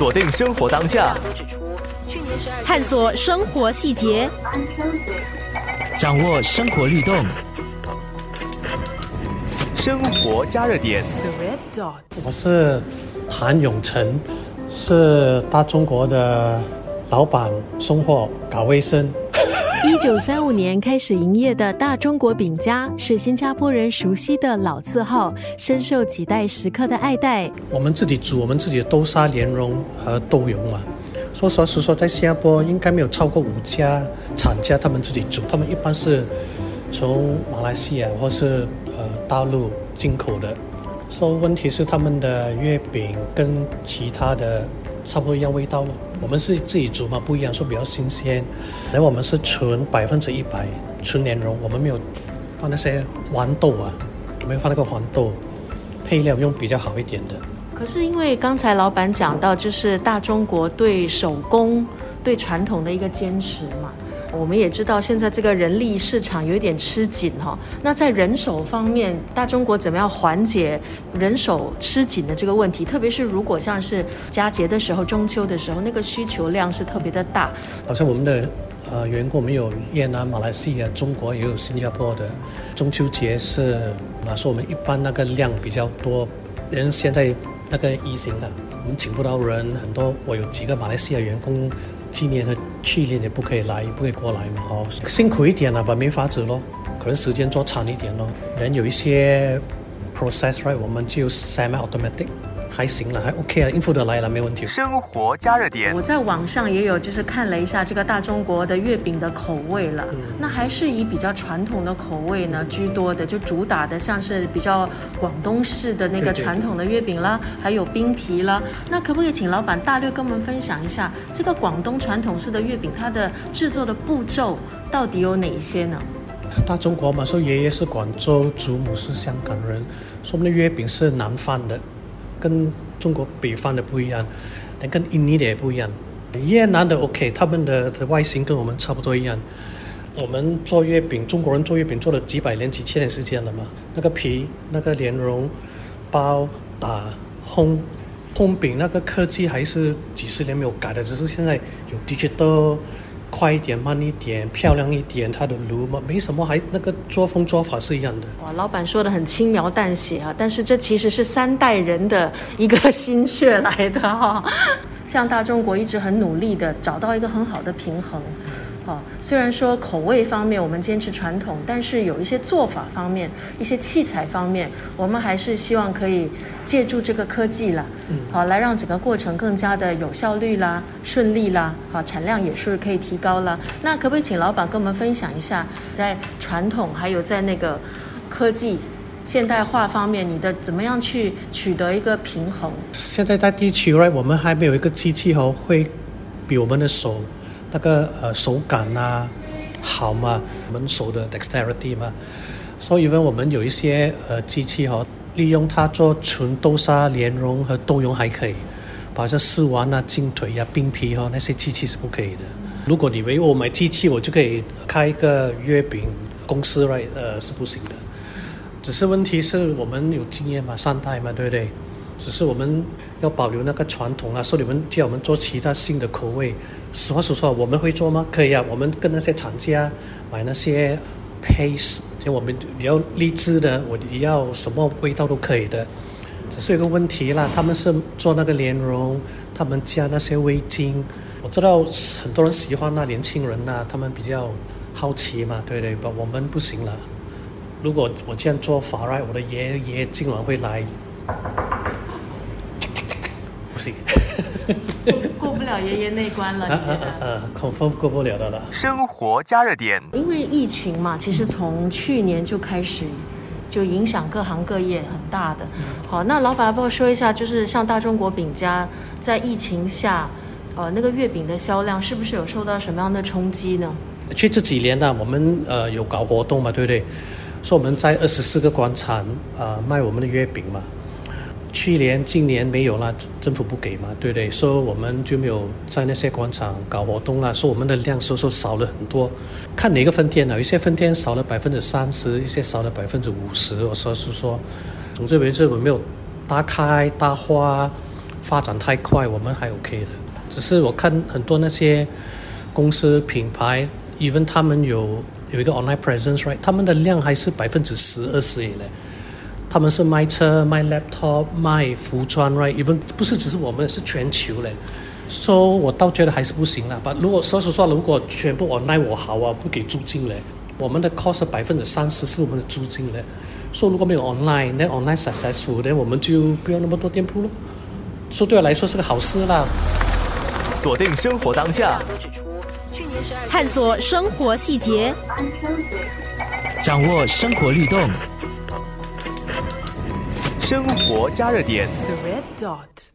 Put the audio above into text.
锁定生活当下，探索生活细节，掌握生活律动，生活加热点。我是谭永成，是大中国的老板，送货搞卫生。一九三五年开始营业的大中国饼家是新加坡人熟悉的老字号，深受几代食客的爱戴。我们自己煮我们自己的豆沙莲蓉和豆蓉嘛。说实话实说，在新加坡应该没有超过五家厂家他们自己煮，他们一般是从马来西亚或是呃大陆进口的。说问题是他们的月饼跟其他的差不多一样味道咯。我们是自己煮嘛，不一样，说比较新鲜。然后我们是纯百分之一百纯莲蓉，我们没有放那些黄豆啊，没有放那个黄豆，配料用比较好一点的。可是因为刚才老板讲到，就是大中国对手工、对传统的一个坚持嘛。我们也知道，现在这个人力市场有一点吃紧哈。那在人手方面，大中国怎么样缓解人手吃紧的这个问题？特别是如果像是佳节的时候、中秋的时候，那个需求量是特别的大。好像我们的呃员工，我们有越南、马来西亚、中国，也有新加坡的。中秋节是啊，说我们一般那个量比较多，人现在那个疫情啊，我们请不到人，很多我有几个马来西亚员工。今年的去年也不可以来，不可以过来嘛，哦，辛苦一点了吧，没法子咯，可能时间做长一点咯。人有一些 process right，我们就 semi automatic，还行了，还 OK 了，应付得来了，没问题。生活加热点，我在网上也有就是看了一下这个大中国的月饼的口味了，那还是以比较传统的口味呢居多的，就主打的像是比较广东式的那个传统的月饼啦，还有冰皮啦。那可不可以请老板大略跟我们分享一下这个广东传统式的月饼，它的制作的步骤到底有哪一些呢？大中国嘛，说爷爷是广州，祖母是香港人，说我们的月饼是南方的，跟中国北方的不一样，那跟印尼的也不一样。越南的 OK，他们的的外形跟我们差不多一样。我们做月饼，中国人做月饼做了几百年、几千年时间了嘛。那个皮、那个莲蓉、包、打、烘、烘饼，那个科技还是几十年没有改的，只是现在有 digital。快一点，慢一点，漂亮一点，它的炉嘛没什么，还那个作风做法是一样的。哇，老板说的很轻描淡写啊，但是这其实是三代人的一个心血来的哈。像大中国一直很努力的找到一个很好的平衡。好，虽然说口味方面我们坚持传统，但是有一些做法方面、一些器材方面，我们还是希望可以借助这个科技啦，好来让整个过程更加的有效率啦、顺利啦，好产量也是可以提高了。那可不可以请老板跟我们分享一下，在传统还有在那个科技现代化方面，你的怎么样去取得一个平衡？现在在地区，right，我们还没有一个机器哦，会比我们的手。那个呃手感啊好嘛，我们手的 dexterity 嘛，所以呢，我们有一些呃机器哈，利用它做纯豆沙莲蓉和豆蓉还可以，把这丝丸啊、筋腿呀、冰皮哈那些机器是不可以的。如果你为我买机器，我就可以开一个月饼公司来，呃是不行的。只是问题是我们有经验嘛，三代嘛，对不对？只是我们要保留那个传统啊，说你们叫我们做其他新的口味，实话实说，我们会做吗？可以啊，我们跟那些厂家买那些 paste，就我们比较励志的，我要什么味道都可以的。只是有个问题啦，他们是做那个莲蓉，他们加那些味精，我知道很多人喜欢那年轻人呐，他们比较好奇嘛，对对？不，我们不行了。如果我这样做法来，我的爷爷今晚会来。过不了爷爷那关了，呃呃呃，恐风过不了的了。生活加热点，因为疫情嘛，其实从去年就开始，就影响各行各业很大的。好，那老板要不要说一下，就是像大中国饼家在疫情下，呃，那个月饼的销量是不是有受到什么样的冲击呢？去这几年呢，我们呃有搞活动嘛，对不对？说我们在二十四个广场啊卖我们的月饼嘛。去年、今年没有了，政府不给嘛，对不对？说我们就没有在那些广场搞活动了，说我们的量收收少了很多。看哪个分店呢？有些分店少了百分之三十，一些少了百分之五十。我说是说，总之为是我们没有大开大花发展太快，我们还 OK 的。只是我看很多那些公司品牌，even 他们有有一个 online presence，right？他们的量还是百分之十二十以内。他们是卖车、卖 laptop、卖服装，right？even 不是只是我们，是全球嘞。so 我倒觉得还是不行啦。把如果说实话，如果全部 online 我好啊，不给租金嘞。我们的 cost 百分之三十是我们的租金嘞。说如果没有 online，那 online successful，那我们就不要那么多店铺了。说对我来说是个好事啦。锁定生活当下，探索生活细节，掌握生活律动，生活加热点。The red dot.